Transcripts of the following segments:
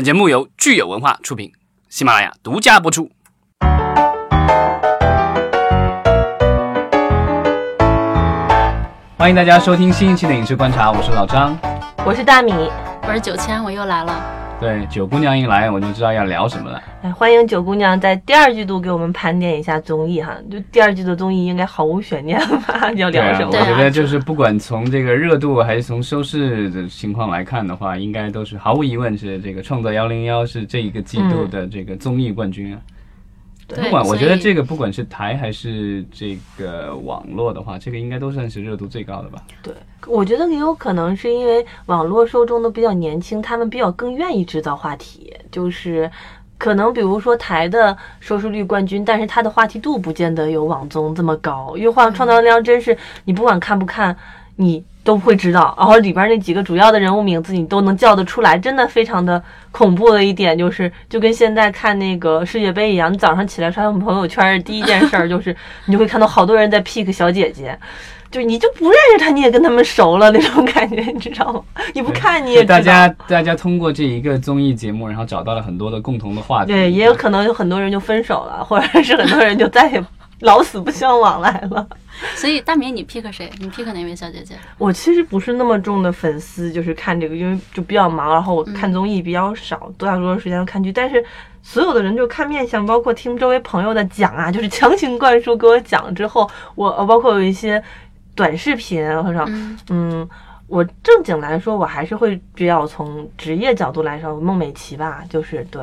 本节目由聚友文化出品，喜马拉雅独家播出。欢迎大家收听新一期的影视观察，我是老张。我是大米，我是九千，我又来了。对，九姑娘一来，我就知道要聊什么了。哎，欢迎九姑娘在第二季度给我们盘点一下综艺哈。就第二季度综艺应该毫无悬念吧？要聊什么？我觉得就是不管从这个热度还是从收视的情况来看的话，应该都是毫无疑问是这个《创造幺零幺》是这一个季度的这个综艺冠军啊。不管我觉得这个不管是台还是这个网络的话，这个应该都算是热度最高的吧？对，我觉得也有可能是因为网络受众都比较年轻，他们比较更愿意制造话题。就是可能比如说台的收视率冠军，但是它的话题度不见得有网综这么高。因为《创创造量》真是你不管看不看，你。都会知道，然后里边那几个主要的人物名字你都能叫得出来，真的非常的恐怖的一点就是，就跟现在看那个世界杯一样，你早上起来刷我们朋友圈，第一件事儿就是，你就会看到好多人在 pick 小姐姐，就你就不认识她，你也跟他们熟了那种感觉，你知道吗？你不看你也大家大家通过这一个综艺节目，然后找到了很多的共同的话题。对，也有可能有很多人就分手了，或者是很多人就再也老死不相往来了。所以大明，你 pick 谁？你 pick 哪位小姐姐？我其实不是那么重的粉丝，就是看这个，因为就比较忙，然后我看综艺比较少，多大多数时间都看剧。但是所有的人就看面相，包括听周围朋友的讲啊，就是强行灌输给我讲之后，我包括有一些短视频或者嗯。我正经来说，我还是会比较从职业角度来说，孟美岐吧，就是对，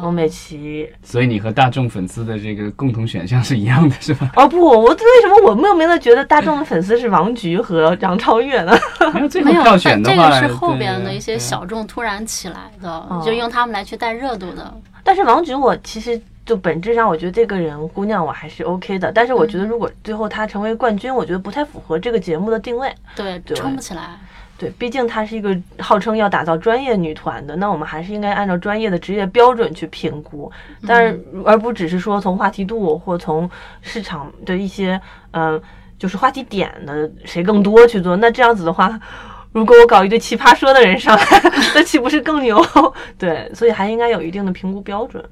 孟美岐。所以你和大众粉丝的这个共同选项是一样的，是吧？哦不，我为什么我莫名的觉得大众的粉丝是王菊和杨超越呢？没有最后票选的话，这个是后边的一些小众突然起来的，就用他们来去带热度的。但是王菊，我其实。就本质上，我觉得这个人姑娘我还是 OK 的，但是我觉得如果最后她成为冠军，我觉得不太符合这个节目的定位。对，撑不起来。对，毕竟她是一个号称要打造专业女团的，那我们还是应该按照专业的职业标准去评估，但是而不只是说从话题度或从市场的一些嗯，就是话题点的谁更多去做。那这样子的话，如果我搞一堆奇葩说的人上来，那岂不是更牛？对，所以还应该有一定的评估标准。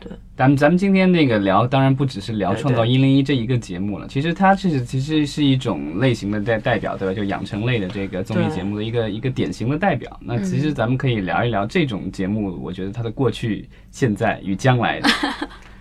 对，咱们咱们今天那个聊，当然不只是聊《创造一零一》这一个节目了，其实它是其实是一种类型的代代表，对吧？就养成类的这个综艺节目的一个一个典型的代表。那其实咱们可以聊一聊这种节目，我觉得它的过去、现在与将来。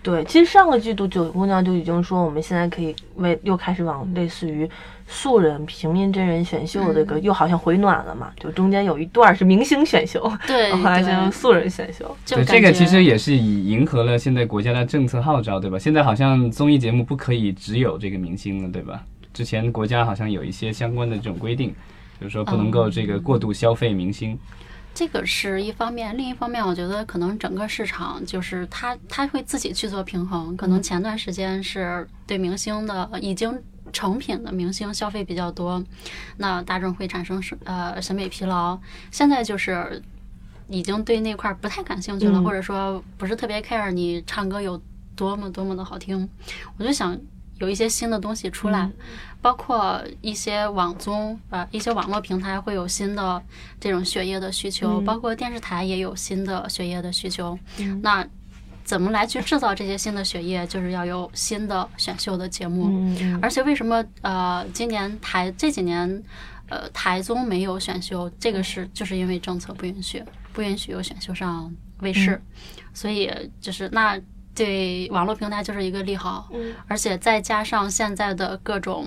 对，其实上个季度九姑娘就已经说，我们现在可以为又开始往类似于素人平民真人选秀这个，又好像回暖了嘛。就中间有一段是明星选秀，对，后来成素人选秀。对，这个其实也是以迎合了现在国家的政策号召，对吧？现在好像综艺节目不可以只有这个明星了，对吧？之前国家好像有一些相关的这种规定，就是说不能够这个过度消费明星。这个是一方面，另一方面，我觉得可能整个市场就是他他会自己去做平衡。可能前段时间是对明星的已经成品的明星消费比较多，那大众会产生审呃审美疲劳。现在就是已经对那块不太感兴趣了，或者说不是特别 care 你唱歌有多么多么的好听。我就想。有一些新的东西出来，包括一些网综，呃，一些网络平台会有新的这种血液的需求，包括电视台也有新的血液的需求。那怎么来去制造这些新的血液？就是要有新的选秀的节目。而且为什么呃，今年台这几年呃台综没有选秀？这个是就是因为政策不允许，不允许有选秀上卫视，所以就是那。对网络平台就是一个利好，而且再加上现在的各种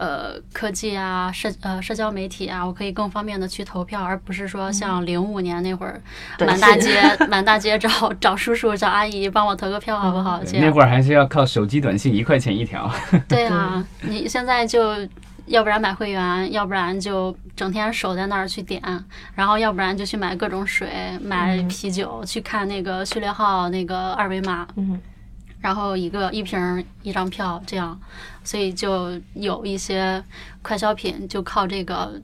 呃科技啊、社呃社交媒体啊，我可以更方便的去投票，而不是说像零五年那会儿满大街 满大街找 找叔叔找阿姨帮我投个票好不好？那会儿还是要靠手机短信一块钱一条。对啊，你现在就。要不然买会员，要不然就整天守在那儿去点，然后要不然就去买各种水、买啤酒，去看那个序列号那个二维码，然后一个一瓶一张票这样，所以就有一些快消品就靠这个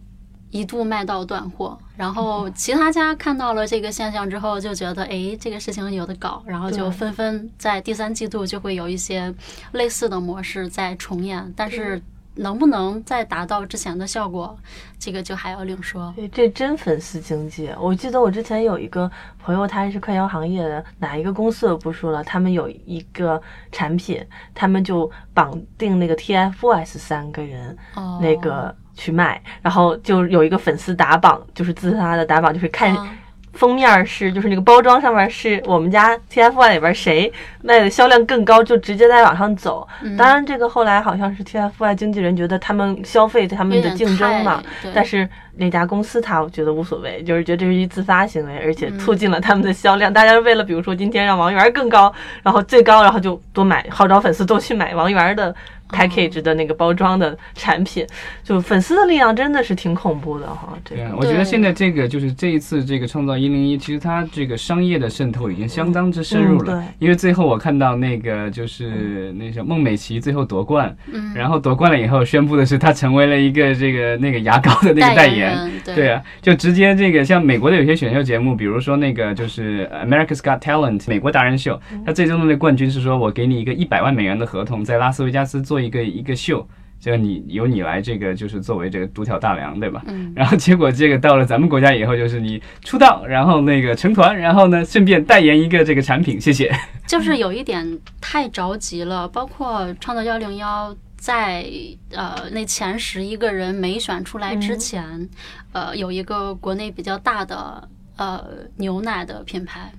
一度卖到断货，然后其他家看到了这个现象之后就觉得哎这个事情有的搞，然后就纷纷在第三季度就会有一些类似的模式在重演，但是。能不能再达到之前的效果，这个就还要另说。对，这真粉丝经济。我记得我之前有一个朋友，他是快销行业的，哪一个公司我不说了，他们有一个产品，他们就绑定那个 TFBOYS 三个人，哦，那个去卖，然后就有一个粉丝打榜，就是自发的打榜，就是看啊封面是，就是那个包装上面是我们家 TFBOYS 里边谁卖的销量更高，就直接在往上走。嗯当然，这个后来好像是 TFBOYS 经纪人觉得他们消费他们的竞争嘛但是那家公司他我觉得无所谓，就是觉得这是一自发行为，而且嗯促进了他们的销量。大家为了比如说今天让王源更高，然后最高，然后就多买，号召粉丝都去买王源的 package 的那个包装的产品，就粉丝的力量真的是挺恐怖的哈。这个，对啊我觉得现在这个就是这一次这个创造一零一，其实它这个商业的渗透已经相当之深入了。嗯对因为最后我看到那个就是那个孟美岐最后夺冠，嗯，然后夺冠了以后宣布的是她成为了一个这个那个牙膏的那个代代言。对对啊，就直接这个像美国的有些选秀节目，比如说那个就是 America's Got Talent 美国达人秀，它最终的那冠军是说我给你一个一百万美元的合同，在拉斯维加斯做一个一个秀，这个你由你来这个就是作为这个独挑大梁，对吧？嗯，然后结果这个到了咱们国家以后，就是你出道，然后那个成团，然后呢顺便代言一个这个产品，谢谢。就是有一点太着急了，包括创造幺零幺。在呃那前十一个人没选出来之前，呃有一个国内比较大的呃牛奶的品牌，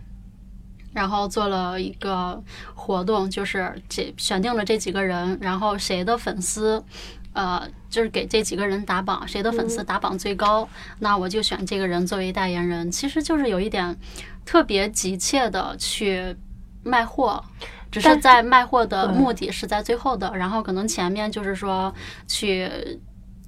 然后做了一个活动，就是这选定了这几个人，然后谁的粉丝。呃，就是给这几个人打榜，谁的粉丝打榜最高，那我就选这个人作为代言人。其实就是有一点特别急切的去卖货，只是在卖货的目的是在最后的，然后可能前面就是说去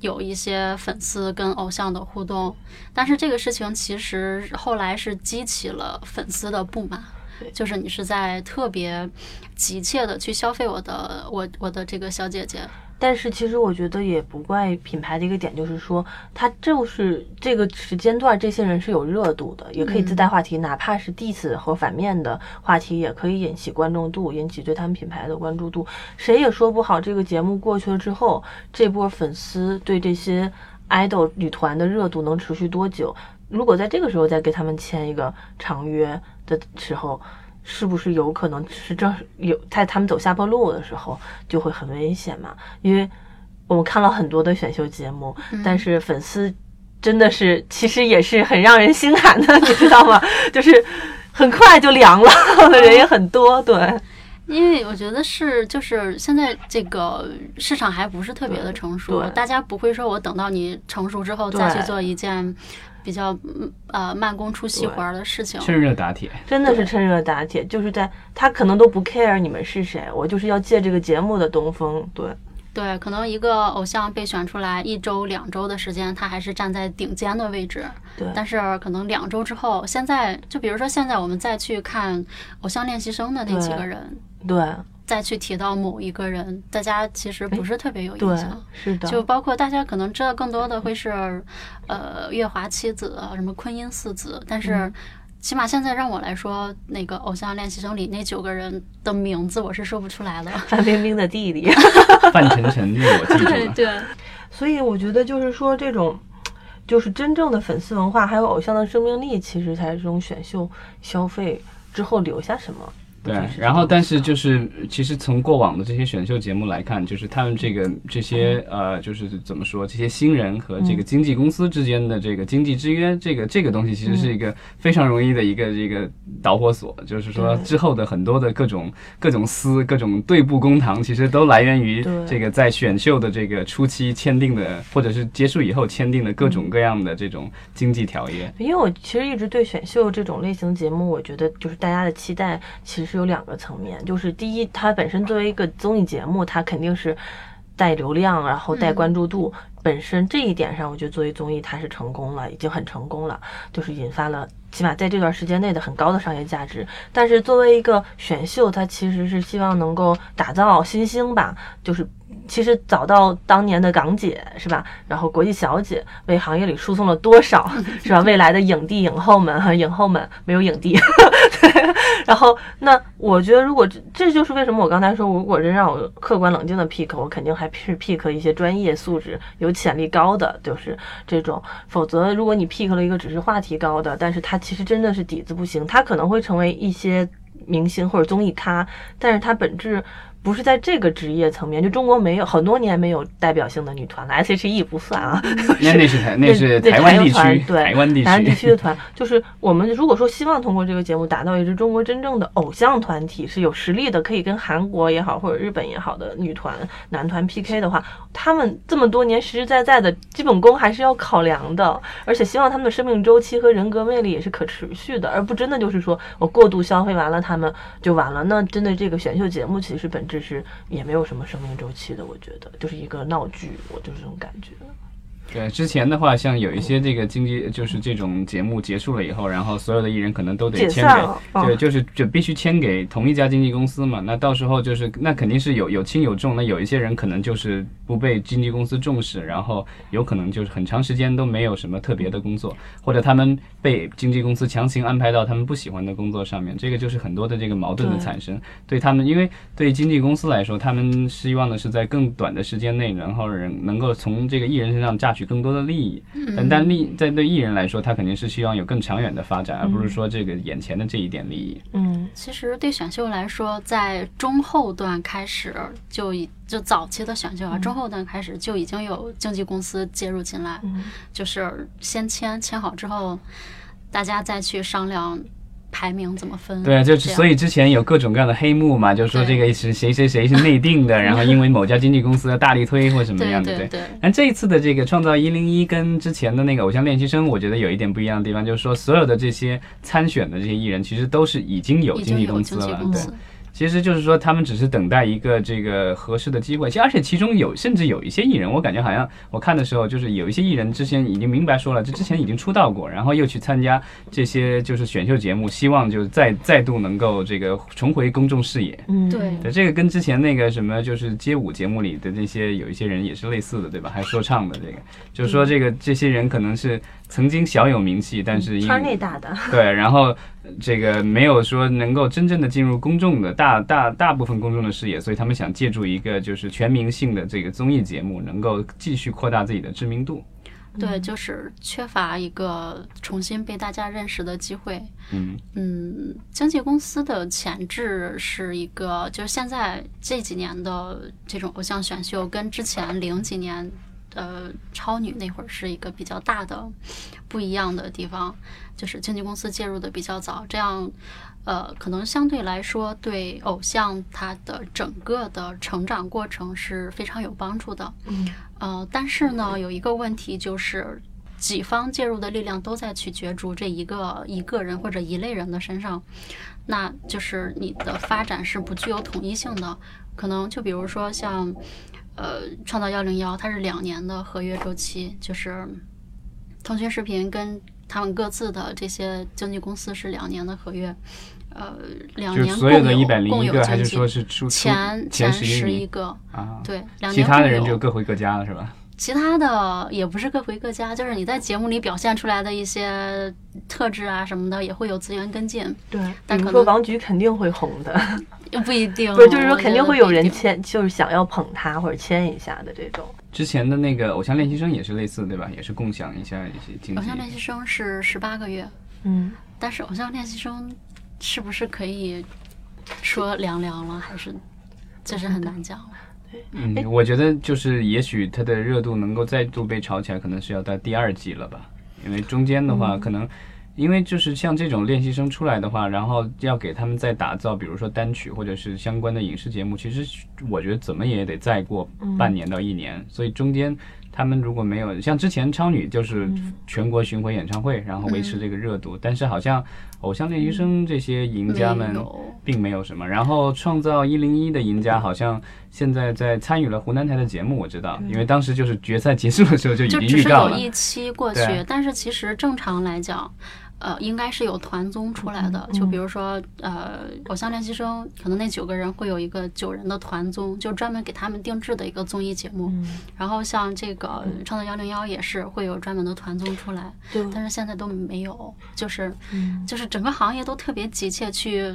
有一些粉丝跟偶像的互动，但是这个事情其实后来是激起了粉丝的不满。就是你是在特别急切的去消费我的我我的这个小姐姐，但是其实我觉得也不怪品牌的一个点，就是说它就是这个时间段，这些人是有热度的，也可以自带话题，哪怕是 diss 和反面的话题，也可以引起关注度，引起对他们品牌的关注度。谁也说不好，这个节目过去了之后，这波粉丝对这些 idol 女团的热度能持续多久？如果在这个时候再给他们签一个长约的时候，是不是有可能是正有在他们走下坡路的时候就会很危险嘛？因为我们看了很多的选秀节目，但是粉丝真的是其实也是很让人心寒的，你知道吗？就是很快就凉了，人也很多，对。因为我觉得是，就是现在这个市场还不是特别的成熟，大家不会说我等到你成熟之后再去做一件比较嗯呃慢工出细活儿的事情。趁热打铁，真的是趁热打铁，就是在他可能都不 care 你们是谁，我就是要借这个节目的东风，对。对，可能一个偶像被选出来一周、两周的时间，他还是站在顶尖的位置。对但是可能两周之后，现在就比如说现在我们再去看《偶像练习生》的那几个人，对再去提到某一个人，大家其实不是特别有印象。，是的，就包括大家可能知道更多的会是，呃，月华七子啊，什么昆音四子，但是嗯起码现在让我来说，那个偶像练习生里那九个人的名字我是说不出来了。范冰冰的弟弟。范丞丞这个我记住 了。对，所以我觉得就是说，这种就是真正的粉丝文化，还有偶像的生命力，其实才是这种选秀消费之后留下什么。对然后但是就是，其实从过往的这些选秀节目来看，就是他们这个这些嗯。呃，就是怎么说，这些新人和这个经纪公司之间的这个经济制约，这个这个东西其实是一个非常容易的一个这个导火索。就是说之后的很多的各种各种私、各种对簿公堂，其实都来源于这个在选秀的这个初期签订的，或者是结束以后签订的各嗯。种各样的这种经济条约。因为我其实一直对选秀这种类型节目，我觉得就是大家的期待其实有两个层面，就是第一，它本身作为一个综艺节目，它肯定是带流量，然后带关注度，本身这一点上，我觉得作为综艺它是成功了，已经很成功了，就是引发了起码在这段时间内的很高的商业价值。但是作为一个选秀，它其实是希望能够打造新星吧，就是。其实早到当年的港姐是吧？然后国际小姐为行业里输送了多少 是吧？未来的影帝影后们哈，影后们没有影帝。对，然后那我觉得，如果这这就是为什么我刚才说，如果真让我客观冷静的 pick，我肯定还是 pick 一些专业素质、有潜力高的，就是这种。否则，如果你 pick 了一个只是话题高的，但是他其实真的是底子不行，他可能会成为一些明星或者综艺咖，但是他本质。不是在这个职业层面，就中国没有很多年没有代表性的女团了，S.H.E 不算啊。那那是台 那是台湾地区，对台湾地区台湾地区的团，就是我们如果说希望通过这个节目打造一支中国真正的偶像团体，是有实力的，可以跟韩国也好或者日本也好的女团男团 P.K 的话，他们这么多年实实在在的基本功还是要考量的，而且希望他们的生命周期和人格魅力也是可持续的，而不真的就是说我过度消费完了他们就完了。那真的这个选秀节目其实本。这是也没有什么生命周期的，我觉得就是一个闹剧，我就是这种感觉。对，之前的话，像有一些这个经济，就是这种节目结束了以后，然后所有的艺人可能都得签给，对，就是就必须签给同一家经纪公司嘛。那到时候就是那肯定是有有轻有重，那有一些人可能就是不被经纪公司重视，然后有可能就是很长时间都没有什么特别的工作，或者他们被经纪公司强行安排到他们不喜欢的工作上面，这个就是很多的这个矛盾的产生。对他们，因为对经纪公司来说，他们希望的是在更短的时间内，然后人能够从这个艺人身上榨取。取更多的利益，但但利在对艺人来说，他肯定是希望有更长远的发展，而不是说这个眼前的这一点利益。嗯，其实对选秀来说，在中后段开始就已就早期的选秀啊，中后段开始就已经有经纪公司介入进来，就是先签签好之后，大家再去商量。排名怎么分？对啊，就所以之前有各种各样的黑幕嘛，就是说这个是谁谁谁是内定的，然后因为某家经纪公司大力推或什么样的，对对。但这一次的这个创造一零一跟之前的那个偶像练习生，我觉得有一点不一样的地方，就是说所有的这些参选的这些艺人，其实都是已经有经纪公司了，对。其实就是说，他们只是等待一个这个合适的机会。其实，而且其中有甚至有一些艺人，我感觉好像我看的时候，就是有一些艺人之前已经明白说了，就之前已经出道过，然后又去参加这些就是选秀节目，希望就再再度能够这个重回公众视野。嗯，对。这个跟之前那个什么就是街舞节目里的那些有一些人也是类似的，对吧？还说唱的这个，就是说这个这些人可能是。曾经小有名气，但是圈内大的 对，然后这个没有说能够真正的进入公众的大大大部分公众的视野，所以他们想借助一个就是全民性的这个综艺节目，能够继续扩大自己的知名度。对，就是缺乏一个重新被大家认识的机会。嗯嗯，经纪公司的潜质是一个，就是现在这几年的这种偶像选秀，跟之前零几年。呃，超女那会儿是一个比较大的不一样的地方，就是经纪公司介入的比较早，这样呃，可能相对来说对偶像他的整个的成长过程是非常有帮助的。嗯，呃，但是呢，有一个问题就是几方介入的力量都在去角逐这一个一个人或者一类人的身上，那就是你的发展是不具有统一性的，可能就比如说像。呃，创造幺零幺，它是两年的合约周期，就是腾讯视频跟他们各自的这些经纪公司是两年的合约，呃，两年共有的一百零一个，还是说是出前前十一个啊？对，其他的人就各回各家了，是吧？其他的也不是各回各家，就是你在节目里表现出来的一些特质啊什么的，也会有资源跟进。对，但可能说王菊肯定会红的，不一定。不是，就是说肯定会有人签，就是想要捧他或者签一下的这种。之前的那个偶像练习生也是类似，对吧？也是共享一下一些经偶像练习生是十八个月，嗯，但是偶像练习生是不是可以说凉凉了，还是这是很难讲了。嗯，我觉得就是也许它的热度能够再度被炒起来，可能是要到第二季了吧？因为中间的话，可能因为就是像这种练习生出来的话，然后要给他们再打造，比如说单曲或者是相关的影视节目，其实我觉得怎么也得再过半年到一年，所以中间他们如果没有像之前超女就是全国巡回演唱会，然后维持这个热度，但是好像偶像练习生这些赢家们并没有什么。然后创造一零一的赢家好像现在在参与了湖南台的节目，我知道，因为当时就是决赛结束的时候就已经预告了。只是有一期过去对，但是其实正常来讲。呃，应该是有团综出来的，就比如说，呃，偶像练习生，可能那九个人会有一个九人的团综，就专门给他们定制的一个综艺节目。然后像这个创造幺零幺也是会有专门的团综出来，对。但是现在都没有，就是、就是整个行业都特别急切去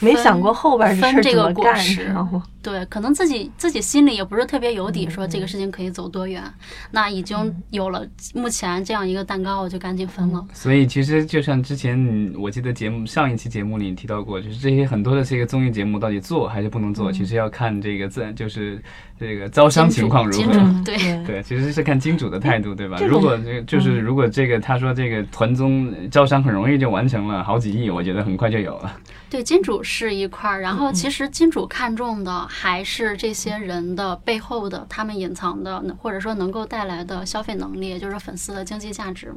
没想过后边的事儿分这个怎么干？对，可能自己自己心里也不是特别有嗯底，说这个事情可以走多远。那已经有了目前这样一个蛋糕，我就赶紧分了。所以其实就像之前嗯我记得节目上一期节目里提到过，就是这些很多的这个综艺节目到底做还是不能做，其实要看这个自然就是这个招商情况如何。金主嗯对对，其实是看金主的态度，对吧？如果这个就是如果这个他说这个团综招商很容易就完成了好几亿，我觉得很快就有了。对，金主是一块儿，然嗯后其实金主看重的还是这些人的背后的他们隐藏的，或者说能够带来的消费能力，也就是粉丝的经济价值。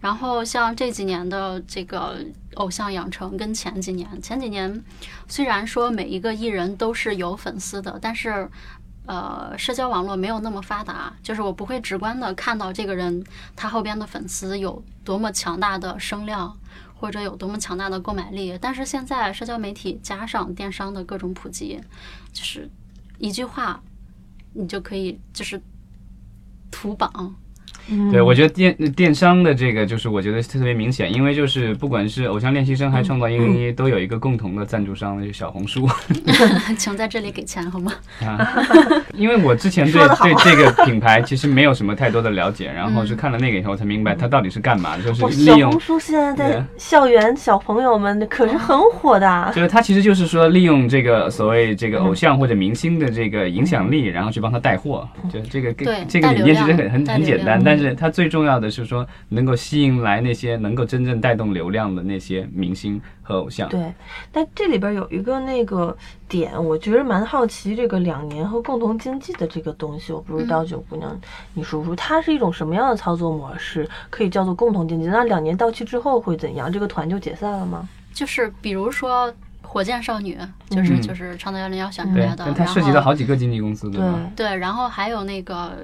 然后像这几年的这个偶像养成，跟前几年，前几年虽然说每一个艺人都是有粉丝的，但是。呃，社交网络没有那么发达，就是我不会直观的看到这个人他后边的粉丝有多么强大的声量，或者有多么强大的购买力。但是现在社交媒体加上电商的各种普及，就是一句话，你就可以就是图榜。嗯对，我觉得电电商的这个就是我觉得特别明显，因为就是不管是偶像练习生还是创造一零一，都有一个共同的赞助商，就是小红书。请在这里给钱好吗？啊，因为我之前对对这个品牌其实没有什么太多的了解，然后是看了那个以后才明白它到底是干嘛的，就是，利用小红。书现在在校园小朋友们可是很火的。就是它其实就是说利用这个所谓这个偶像或者明星的这个影响力，然后去帮他带货。就是这个对这个理念其实很很很简单，但是它最重要的是说能够吸引来那些能够真正带动流量的那些明星和偶像。对，但这里边有一个那个点，我觉得蛮好奇，这个两年和共同经济的这个东西，我不知道九姑娘，你说说它是一种什么样的操作模式，可以叫做共同经济？那两年到期之后会怎样？这个团就解散了吗？就是比如说火箭少女，就是、嗯就是创造幺零幺选出对来，的，它涉及到好几个经纪公司，对对吧？，对，然后还有那个。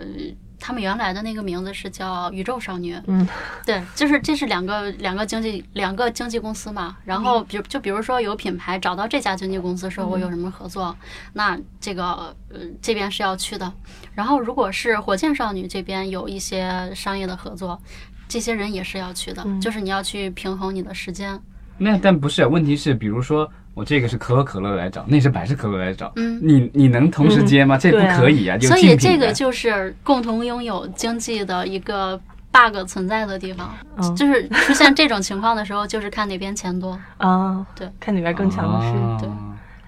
他们原来的那个名字是叫宇宙少女，嗯，对，就是这是两个两个经纪两个经纪公司嘛。然后比如就比如说有品牌找到这家经纪公司说我有什么合作，那这个呃这边是要去的。然后如果是火箭少女这边有一些商业的合作，这些人也是要去的，就是你要去平衡你的时间。那但不是，问题是，比如说我这个是可口可乐来找，那是百事可乐来找，嗯。你你能同时接吗？这不可以啊，有所以这个就是共同拥有经济的一个 bug 存在的地方，嗯 就是出现这种情况的时候，就是看哪边钱多。啊，对，看哪边更强势。哦。对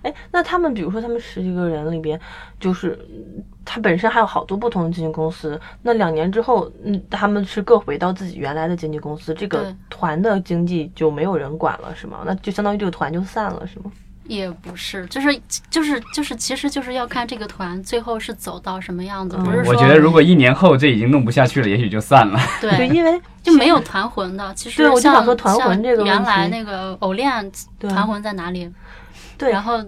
哎，那他们比如说他们十几个人里边，就是嗯他本身还有好多不同的经纪公司。那两年之后，嗯，他们是各回到自己原来的经纪公司，这个团的经济就没有人管了，是吗？那就相当于这个团就散了，是吗？也不是，就是就是就是，其实就是要看这个团最后是走到什么样子，嗯不是说我觉得如果一年后这已经弄不下去了，也许就散了。对，因为 就没有团魂的。其实对我就想说团魂这个原来那个偶练团魂在哪里？对然后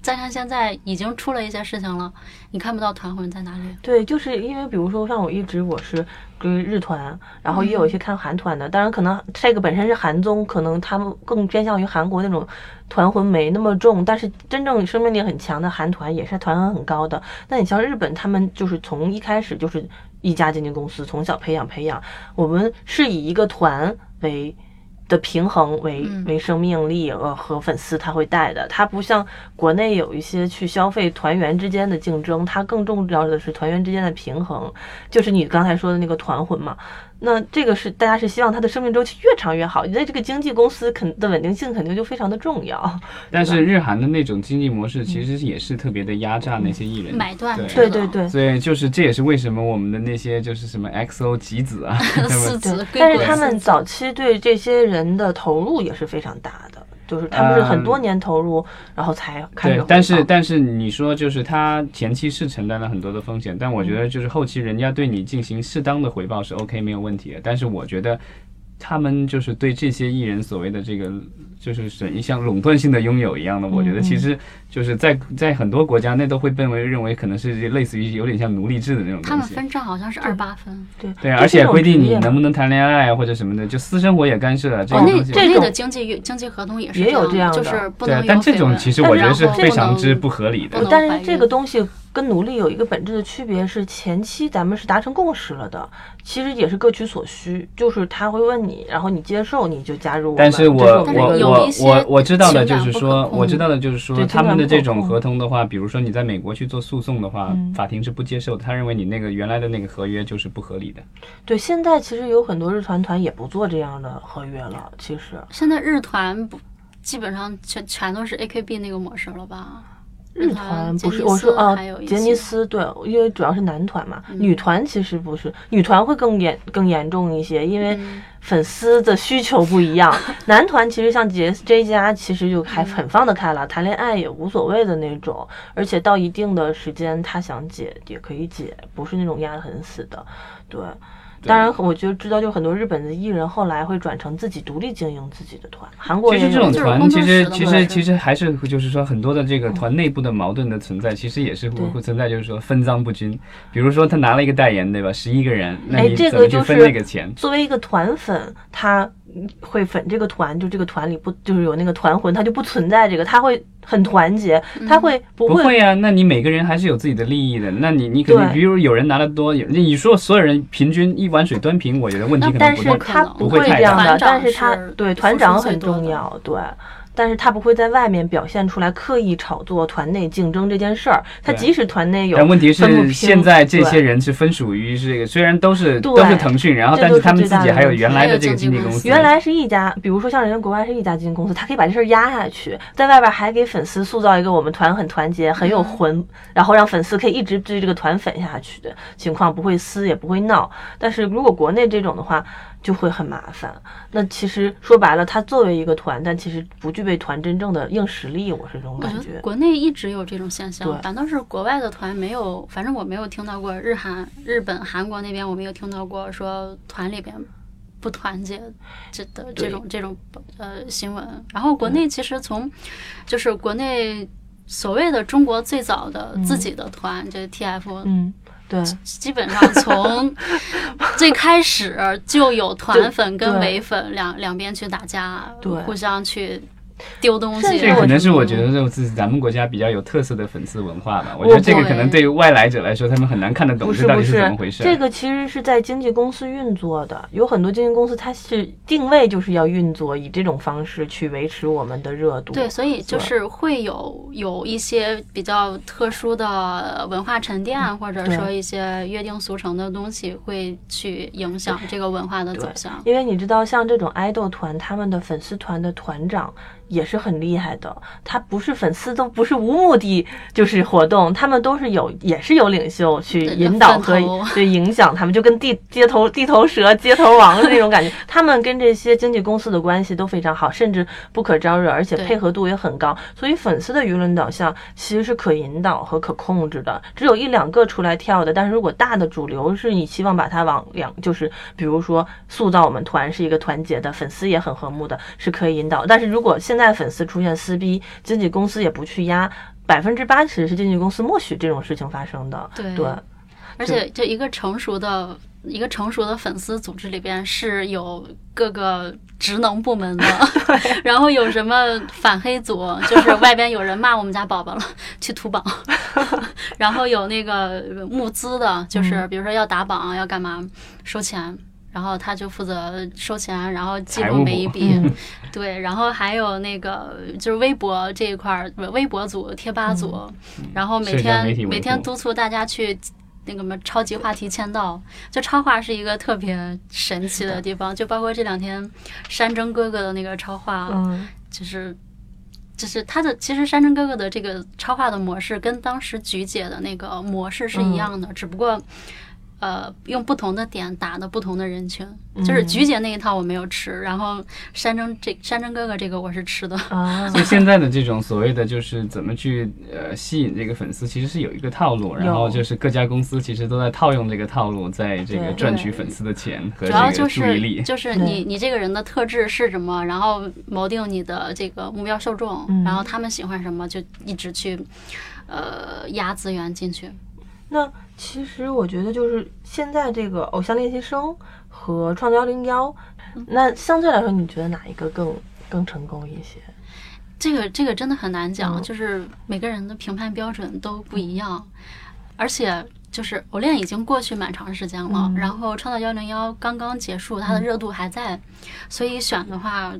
再看现在已经出了一些事情了，你看不到团魂在哪里。对，就是因为比如说像我一直我是追日团，然后也有一些看韩团的，当然可能这个本身是韩综，可能他们更偏向于韩国那种团魂没那么重，但是真正生命力很强的韩团也是团魂很高的。那你像日本，他们就是从一开始就是一家经纪公司从小培养培养，我们是以一个团为。的平衡为嗯为生命力呃和粉丝他会带的，它不像国内有一些去消费团员之间的竞争，它更重要的是团员之间的平衡，就是你刚才说的那个团魂嘛。那这个是大家是希望它的生命周期越长越好，你在这个经纪公司肯的稳定性肯定就非常的重要。但是日韩的那种经济模式，其实也是特别的压榨那些艺人。买断对对对对。所以就是这也是为什么我们的那些就是什么 XO 吉子啊，但是他们早期对这些人的投入也是非常大的，就是他们是很多年投入，然后才开始对，但是但是你说就是他前期是承担了很多的风险，但我觉得就是后期人家对你进行适当的回报是 OK 没有问题的。但是我觉得他们就是对这些艺人所谓的这个就是等于像垄断性的拥有一样的，我觉得其实就是在在很多国家那都会被为认为可能是类似于有点像奴隶制的那种他东西。们分账好像是二八分。对对，而且规定你能不能谈恋爱或者什么的，就私生活也干涉了。这国内个东西这种国内的经济经济合同也是也有这样的就是不能，但这种其实我觉得是非常之不合理的但是这个东西跟奴隶有一个本质的区别是，前期咱们是达成共识了的，其实也是各取所需，就是他会问你，然后你接受你就加入我。但是我但是我我我我知道的就是说，我知道的就是说，他们的这种合同的话，比如说你在美国去做诉讼的话，嗯法庭是不接受的，他认为你那个原来的那个合约就是不合理的。对，现在其实有很多日团团也不做这样的合约了，其实。现在日团不基本上全全都是 AKB 那个模式了吧？日团团不是，我说哦杰尼斯对，因为主要是男团嘛，嗯女团其实不是，女团会更严更严重一些，因为嗯粉丝的需求不一样。男团其实像 J J 家，其实就还很放得开了，谈恋爱也无所谓的那种，而且到一定的时间他想解也可以解，不是那种压得很死的，对。当然，我就知道，就很多日本的艺人后来会转成自己独立经营自己的团，韩国其实这种团，其实其实其实还是就是说很多的这个团内部的矛盾的存在，其实也是会会存在，就是说分赃不均。比如说他拿了一个代言，对吧？十一个人，那哎你怎么去分这个就是那个钱？作为一个团粉，他会粉这个团，就这个团里不就是有那个团魂，他就不存在这个，他会很团结，他会不会不会呀、那你每个人还是有自己的利益的。那你你可能比如有人拿的多，有你说所有人平均一碗水端平，我觉得问题可能但是。他不会太大会这样的，但是他对团长很重要，对。但是他不会在外面表现出来刻意炒作团内竞争这件事儿。他即使团内有但问题是，现在这些人是分属于这个，虽然都是都是腾讯，然后但是他们自己还有原来的这个经纪公司。原来是一家，比如说像人家国外是一家经纪公司，他可以把这事儿压下去，在外边还给粉丝塑造一个我们团很团结、很有魂，然后让粉丝可以一直追这个团粉下去的情况，不会撕也不会闹。但是如果国内这种的话，就会很麻烦。那其实说白了，他作为一个团，但其实不具备团真正的硬实力，我是这种感觉觉。国内一直有这种现象，反倒是国外的团没有，反正我没有听到过日韩、日本、韩国那边我没有听到过说团里边不团结这的这种这种呃新闻。然后国内其实从就是国内所谓的中国最早的自己的团，这 TF，嗯，对，基本上从 最开始就有团粉跟对伪粉两两边去打架，对互相去丢东西。这个可能是我我觉得这是咱们国家比较有特色的粉丝文化吧。我我觉得这个可能对于外来者来说，他们很难看得懂不这到底是不是是怎么回事。这个其实是在经纪公司运作的，有很多经纪公司它是定位就是要运作，以这种方式去维持我们的热度。对，所以就是会有有一些比较特殊的文化沉淀，或者说一些约定俗成的东西，会去影响这个文化的走向。因为你知道，像这种爱豆团，他们的粉丝团的团长也是很厉害的。他不是粉丝，都不是无目的就是活动，他们都是有，也是有领袖去引导和分头对 影响他们，就跟地街头地头蛇、街头王的那种感觉。他们跟这些经纪公司的关系都非常好，甚至不可招惹，而且配合度也很高。所以粉丝的舆论导向其实是可引导和可控制的。只有一两个出来跳的，但是如果大的主流是你希望把它往两，就是比如说塑造我们团是一个团结的，粉丝也很和睦的，是可以引导。但是如果现在粉丝出现撕逼，经纪公司也不去压，百分之八十是经纪公司默许这种事情发生的。对。对。而且这一个成熟的一个成熟的粉丝组织里边是有各个职能部门的，然后有什么反黑组，就是外边有人骂我们家宝宝了，去涂榜，然后有那个募资的，就是比如说要打榜要干嘛收钱。然后他就负责收钱，然后记录每一笔，嗯 对，然后还有那个就是微博这一块儿，微博组、贴吧组，然后每天每天督促大家去那个什么超级话题签到。就超话是一个特别神奇的地方，就包括这两天山珍哥哥的那个超话，嗯，就是。就是他的，其实山珍哥哥的这个超话的模式跟当时菊姐的那个模式是一样的，只不过，呃，用不同的点打的不同的人群，就是菊姐那一套我没有吃，然后山珍这山珍哥哥这个我是吃的。啊，所以现在的这种所谓的就是怎么去呃吸引这个粉丝，其实是有一个套路，然后就是各家公司其实都在套用这个套路，在这个赚取粉丝的钱和主要这个注意就是力。就是你你这个人的特质是什么，然后锚定你的这个目标受众，嗯然后他们喜欢什么就一直去呃压资源进去。那其实我觉得就是现在这个《偶像练习生》和《创造幺零幺》，那相对来说，你觉得哪一个更更成功一些？这个这个真的很难讲，嗯就是每个人的评判标准都不一样，而且就是偶练已经过去蛮长时间了，嗯然后创造幺零幺刚刚结束，它的热度还在，所以选的话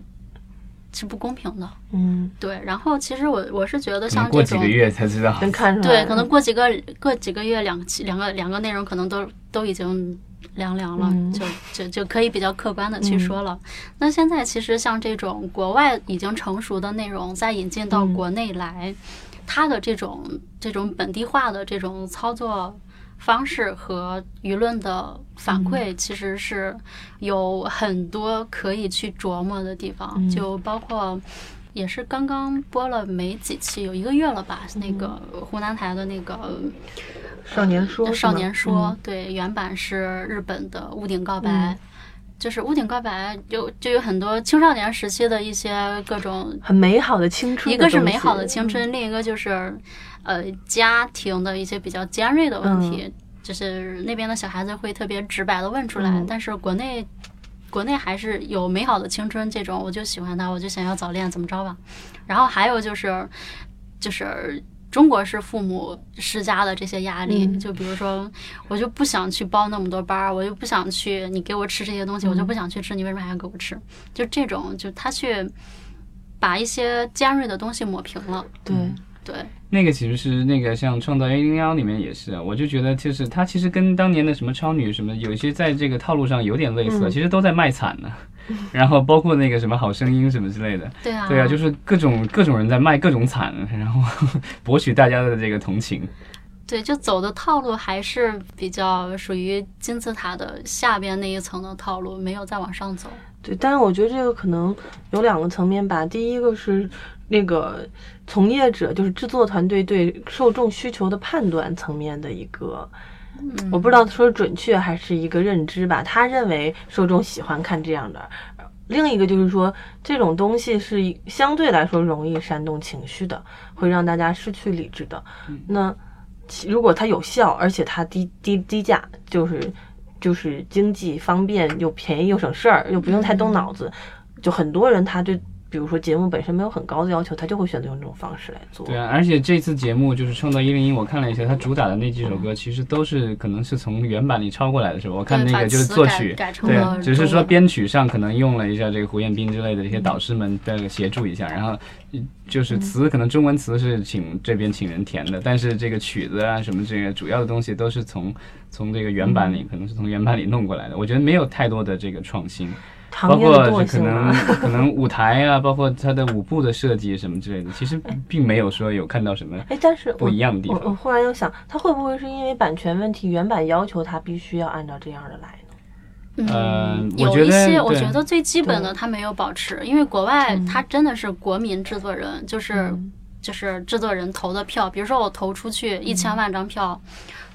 是不公平的。嗯，对，然后其实我我是觉得像这种过几个。月才知道。能看出来。对，可能过几个过几个月，两期两个两个内容可能都都已经凉凉了，嗯就就就可以比较客观的去说了。那现在其实像这种国外已经成熟的内容，再引进到嗯国内来，它的这种这种本地化的这种操作。方式和舆论的反馈其实是有很多可以去琢磨的地方，嗯就包括也是刚刚播了没几期，有一个月了吧？那个湖南台的那个少年说少年说，嗯对，原版是日本的《屋顶告白》就是《屋顶告白》就就有很多青少年时期的一些各种，很美好的青春的。一个是美好的青春，另一个就是呃家庭的一些比较尖锐的问题，就是那边的小孩子会特别直白的问出来，嗯但是国内。国内还是有美好的青春这种，我就喜欢他，我就想要早恋，怎么着吧。然后还有就是，就是中国式父母施加的这些压力，嗯就比如说，我就不想去报那么多班儿，我就不想去，你给我吃这些东西，我就不想去吃，你为什么还要给我吃？就这种，就他去把一些尖锐的东西抹平了。对，对，那个其实是那个像《创造幺零幺》里面也是啊，我就觉得就是它其实跟当年的什么超女什么有一些在这个套路上有点类似，嗯其实都在卖惨呢。然后包括那个什么好声音什么之类的，对啊，对啊，就是各种各种人在卖各种惨，然后 博取大家的这个同情。对，就走的套路还是比较属于金字塔的下边那一层的套路，没有再往上走。对，但是我觉得这个可能有两个层面吧。第一个是那个从业者，就是制作团队对受众需求的判断层面的一个，嗯我不知道说准确还是一个认知吧。他认为受众喜欢看这样的。另一个就是说，这种东西是相对来说容易煽动情绪的，会让大家失去理智的。那其如果它有效，而且它低低低价，就是就是经济方便又便宜又省事儿，又不用太动脑子，就很多人他对比如说节目本身没有很高的要求，他就会选择用这种方式来做。对啊，而且这次节目就是《创造一零一》，我看了一下，它主打的那几首歌其实都是可能是从原版里抄过来的，是吧？我看那个就是作曲，对只是说编曲上可能用了一下这个胡彦斌之类的这些导师们的协助一下，然后嗯就是词可能中文词是请这边请人填的，但是这个曲子啊什么这个主要的东西都是从从这个原版里，可能是从原版里弄过来的。我觉得没有太多的这个创新。包行业的括惰性可能啊，可能舞台啊，包括它的舞步的设计什么之类的，其实并没有说有看到什么哎，但是不一样的地方我方。忽然又想，他会不会是因为版权问题，原版要求他必须要按照这样的来呢？呃嗯，有一些我觉得最基本的对他没有保持，因为国外嗯他真的是国民制作人，就是嗯就是制作人投的票，比如说我投出去一千万张票，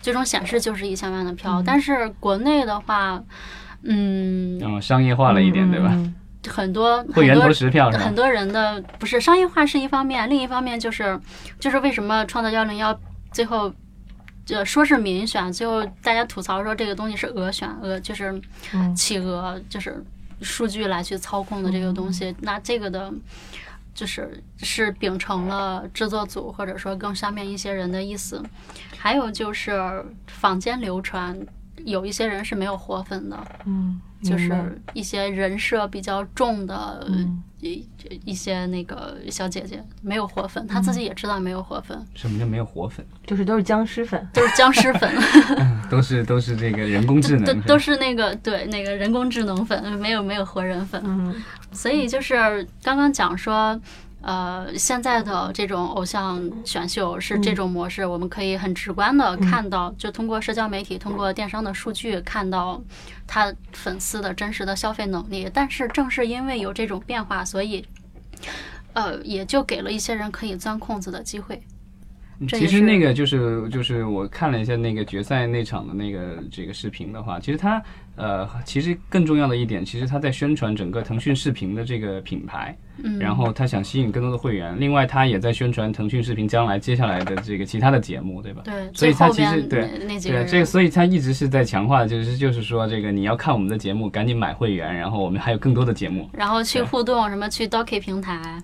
最终显示就是一千万的票，嗯但是国内的话，嗯，嗯，商业化了一点，对吧？嗯很多会员很多投十票是吧很？多人的不是商业化是一方面，另一方面就是就是为什么创造幺零幺最后。就说是民选，最后大家吐槽说这个东西是俄选，俄就是嗯企鹅，就是数据来去操控的这个东西。那这个的，就是是秉承了制作组或者说更上面一些人的意思。还有就是坊间流传，有一些人是没有活粉的，嗯，就是一些人设比较重的嗯。一一些那个小姐姐没有活粉，她自己也知道没有活粉，什么叫没有活粉？就是都是僵尸粉。都是僵尸粉，都是都是这个人工智能，都都是那个对那个人工智能粉，没有没有活人粉。嗯。所以就是刚刚讲说，呃，现在的这种偶像选秀是这种模式，我们可以很直观的看到，就通过社交媒体、通过电商的数据看到他粉丝的真实的消费能力。但是正是因为有这种变化，所以，呃，也就给了一些人可以钻空子的机会。其实那个就是就是我看了一下那个决赛那场的那个这个视频的话，其实他呃，其实更重要的一点，其实他在宣传整个腾讯视频的这个品牌，嗯，然后他想吸引更多的会员。另外，他也在宣传腾讯视频将来接下来的这个其他的节目，对吧？对，所以他其实对对这个，所以他一直是在强化，就是就是说这个你要看我们的节目，赶紧买会员，然后我们还有更多的节目，然后去互动，什么去 Doki 平台。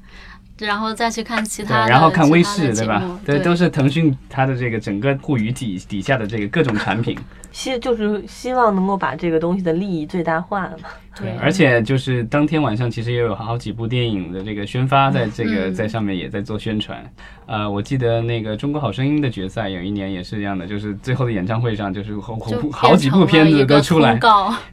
然后再去看其他，然后看微视，对吧？对，都是腾讯它的这个整个互娱底底下的这个各种产品。希就是希望能够把这个东西的利益最大化嘛。对，而且就是当天晚上其实也有好几部电影的这个宣发，在这个在上面也在做宣传。呃，我记得那个《中国好声音》的决赛有一年也是这样的，就是最后的演唱会上就是好好几部片子都出来。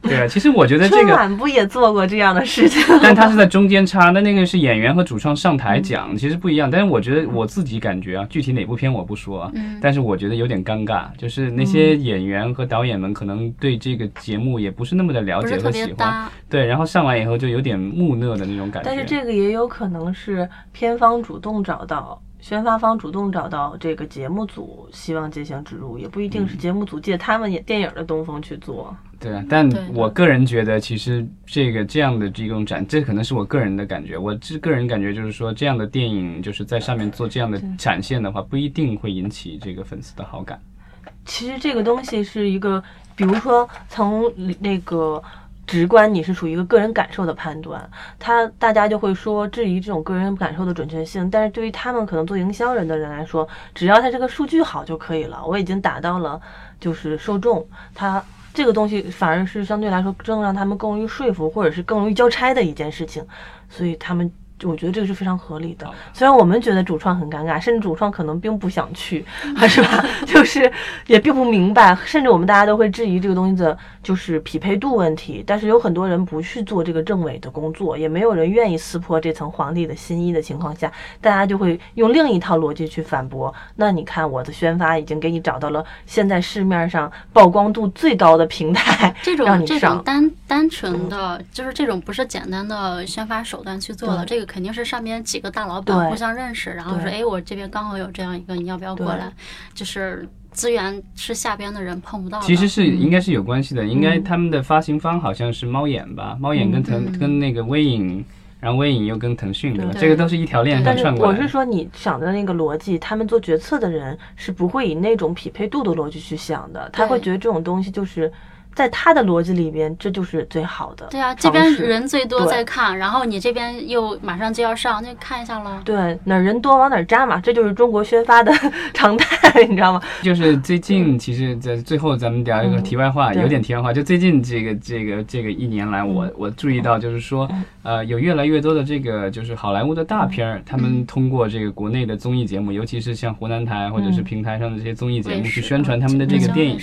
对啊，其实我觉得这个春晚不也做过这样的事情？但他是在中间插，那那个是演员和主创上台讲，其实不一样。但是我觉得我自己感觉啊，具体哪部片我不说，但是我觉得有点尴尬，就是那些演员和导演们可能对这个节目也不是那么的了解和喜欢。对，然后上来以后就有点木讷的那种感觉。但是这个也有可能是片方主动找到，宣发方主动找到这个节目组，希望进行植入，也不一定是节目组借他们演电影的东风去做。对啊，但我个人觉得，其实这个这样的这种展，这可能是我个人的感觉。我这个人感觉就是说，这样的电影就是在上面做这样的展现的话，不一定会引起这个粉丝的好感。其实这个东西是一个，比如说从那个。直观，你是属于一个个人感受的判断，他大家就会说质疑这种个人感受的准确性。但是对于他们可能做营销人的人来说，只要他这个数据好就可以了。我已经达到了，就是受众，他这个东西反而是相对来说更让他们更容易说服，或者是更容易交差的一件事情，所以他们。我觉得这个是非常合理的，虽然我们觉得主创很尴尬，甚至主创可能并不想去，是吧？就是也并不明白，甚至我们大家都会质疑这个东西的，就是匹配度问题。但是有很多人不去做这个政委的工作，也没有人愿意撕破这层皇帝的新衣的情况下，大家就会用另一套逻辑去反驳。那你看，我的宣发已经给你找到了现在市面上曝光度最高的平台，这种这种单单纯的就是这种不是简单的宣发手段去做的这个。肯定是上面几个大老板互相认识，然后说：“哎，我这边刚好有这样一个，你要不要过来？”就是资源是下边的人碰不到。其实是应该是有关系的，应该他们的发行方好像是猫眼吧？猫眼跟腾跟那个微影，然后微影又跟腾讯，对吧？这个都是一条链上串过来。我是说，你想的那个逻辑，他们做决策的人是不会以那种匹配度的逻辑去想的，他会觉得这种东西就是。在他的逻辑里边，这就是最好的。对啊，这边人最多在看，然后你这边又马上就要上，那看一下喽。对，哪人多往哪扎嘛，这就是中国宣发的常态，你知道吗？就是最近，其实，在最后咱们聊一个题外话，有点题外话。就最近这个这个这个一年来，我我注意到，就是说，呃，有越来越多的这个就是好莱坞的大片儿，他们通过这个国内的综艺节目，尤其是像湖南台或者是平台上的这些综艺节目，去宣传他们的这个电影。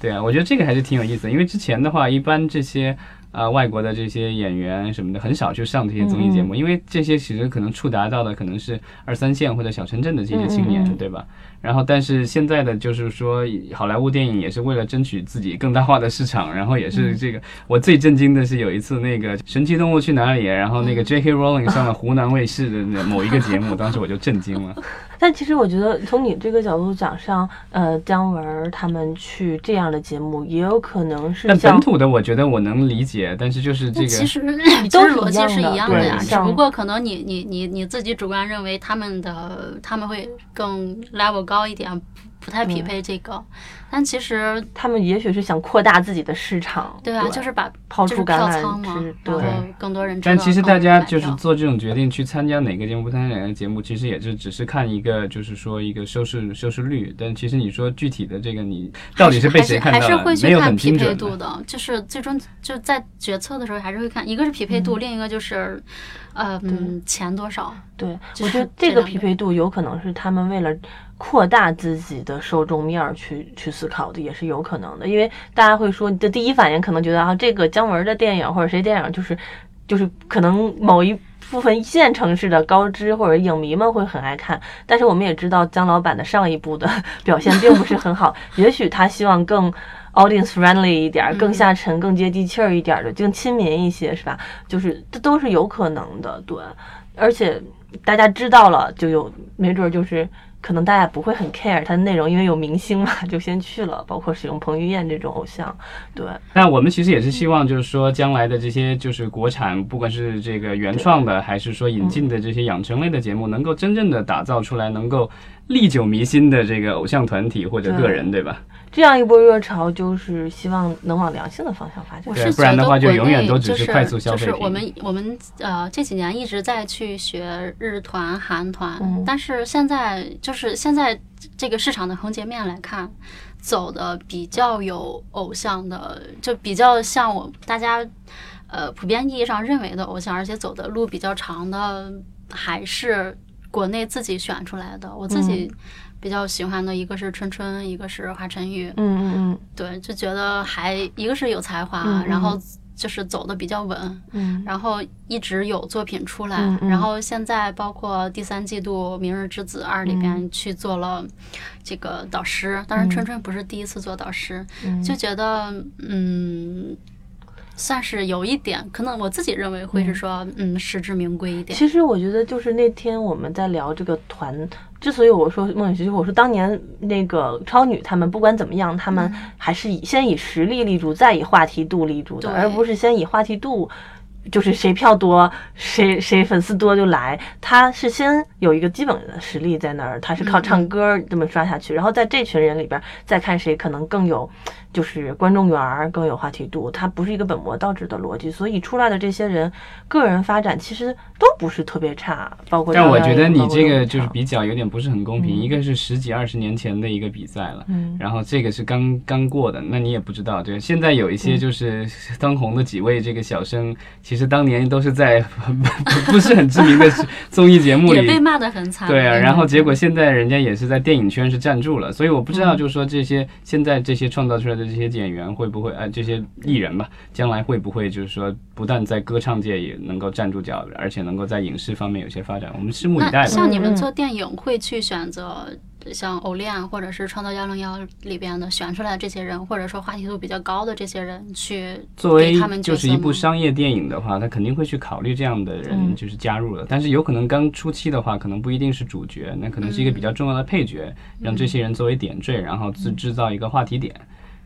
对啊，我觉得这个还是挺有意思的，因为之前的话，一般这些。啊，外国的这些演员什么的很少去上这些综艺节目，因为这些其实可能触达到的可能是二三线或者小城镇的这些青年，对吧？然后，但是现在的就是说，好莱坞电影也是为了争取自己更大化的市场，然后也是这个。我最震惊的是有一次那个《神奇动物去哪里》，然后那个 J.K. Rowling 上了湖南卫视的某一个节目，当时我就震惊了。但其实我觉得从你这个角度讲，像呃姜文他们去这样的节目，也有可能是。但本土的，我觉得我能理解。但是就是这个，其实都是逻辑是一样的呀，只不过可能你你你你自己主观认为他们的他们会更 level 高一点，不太匹配这个。但其实他们也许是想扩大自己的市场，对啊，就是把抛出橄榄枝，对，更多人。但其实大家就是做这种决定，去参加哪个节目，不参加哪个节目，其实也是只是看一个，就是说一个收视收视率。但其实你说具体的这个，你到底是被谁看到了，没有很匹配度的。就是最终就在决策的时候，还是会看，一个是匹配度，另一个就是，呃，钱多少。对，我觉得这个匹配度有可能是他们为了。扩大自己的受众面儿去去思考的也是有可能的，因为大家会说，你的第一反应可能觉得啊，这个姜文的电影或者谁电影就是就是可能某一部分一线城市的高知或者影迷们会很爱看，但是我们也知道姜老板的上一部的 表现并不是很好，也许他希望更 audience friendly 一点，更下沉、更接地气儿一点的，更亲民一些，是吧？就是这都是有可能的，对。而且大家知道了，就有没准就是。可能大家不会很 care 它的内容，因为有明星嘛，就先去了。包括使用彭于晏这种偶像，对。那我们其实也是希望，就是说将来的这些就是国产，不管是这个原创的，还是说引进的这些养成类的节目，能够真正的打造出来，能够历久弥新的这个偶像团体或者个人，对吧？这样一波热潮，就是希望能往良性的方向发展。我是不然的话，就永远都只是快速消费。就是我们我们呃这几年一直在去学日团、韩团，但是现在就是现在这个市场的横截面来看，走的比较有偶像的，就比较像我大家呃普遍意义上认为的偶像，而且走的路比较长的，还是国内自己选出来的。我自己。比较喜欢的一个是春春，一个是华晨宇。嗯嗯嗯，对，就觉得还一个是有才华，然后就是走的比较稳，嗯，然后一直有作品出来，然后现在包括第三季度《明日之子二》里边去做了这个导师，当然春春不是第一次做导师，就觉得嗯。算是有一点，可能我自己认为会是说，嗯，实至名归一点。其实我觉得，就是那天我们在聊这个团，之所以我说梦雨，我说当年那个超女他们不管怎么样，他们还是以先以实力立住，再以话题度立住的，而不是先以话题度。就是谁票多，谁谁粉丝多就来。他是先有一个基本的实力在那儿，他是靠唱歌这么刷下去，然后在这群人里边再看谁可能更有，就是观众缘儿更有话题度。他不是一个本末倒置的逻辑，所以出来的这些人个人发展其实都不是特别差。包括但我觉得你这个就是比较有点不是很公平。一个是十几二十年前的一个比赛了，嗯然后这个是刚刚过的，那你也不知道。对，现在有一些就是当红的几位这个小生。其实当年都是在 不是很知名的综艺节目 里，也被骂得很惨。对啊，然后结果现在人家也是在电影圈是站住了，所以我不知道，就是说这些现在这些创造出来的这些演员会不会，呃，这些艺人吧，将来会不会就是说不但在歌唱界也能够站住脚，而且能够在影视方面有些发展，我们拭目以待吧。像你们做电影会去选择？像偶练或者是创造幺零幺里边的选出来的这些人，或者说话题度比较高的这些人，去作为他们就是一部商业电影的话，他肯定会去考虑这样的人就是加入了。但是有可能刚初期的话，可能不一定是主角，那可能是一个比较重要的配角，让这些人作为点缀，然后制制造一个话题点。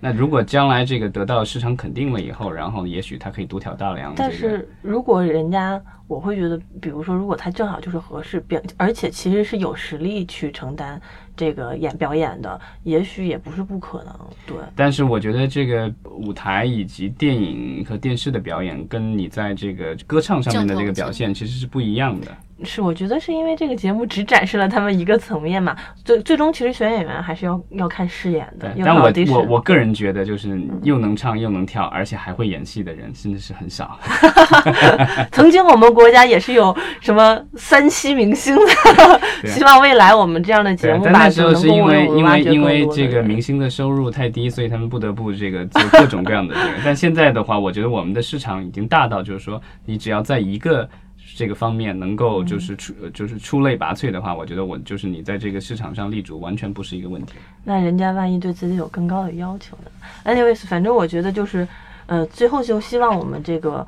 那如果将来这个得到市场肯定了以后，然后也许他可以独挑大梁。但是如果人家，我会觉得，比如说，如果他正好就是合适并，而且其实是有实力去承担这个演表演的，也许也不是不可能。对。但是我觉得这个舞台以及电影和电视的表演，跟你在这个歌唱上面的这个表现其实是不一样的。是，我觉得是因为这个节目只展示了他们一个层面嘛，最最终其实选演员还是要要看饰演的。但我我我个人觉得，就是又能唱又能跳，而且还会演戏的人，真的是很少。曾经我们国家也是有什么三栖明星的，希望未来我们这样的节目，但那时候是因为因为因为这个明星的收入太低，所以他们不得不这个做各种各样的这个。但现在的话，我觉得我们的市场已经大到，就是说你只要在一个。这个方面能够就是出就是出类拔萃的话，我觉得我就是你在这个市场上立足，完全不是一个问题。那人家万一对自己有更高的要求呢？Anyways，反正我觉得就是，呃，最后就希望我们这个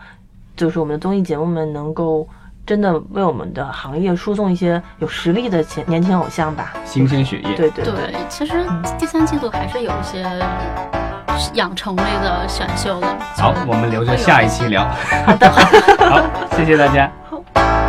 就是我们的综艺节目们能够真的为我们的行业输送一些有实力的前年轻偶像吧，新鲜血液。对对对，其实第三季度还是有一些养成类的选秀的。好，我们留着下一期聊。好的，好，谢谢大家。you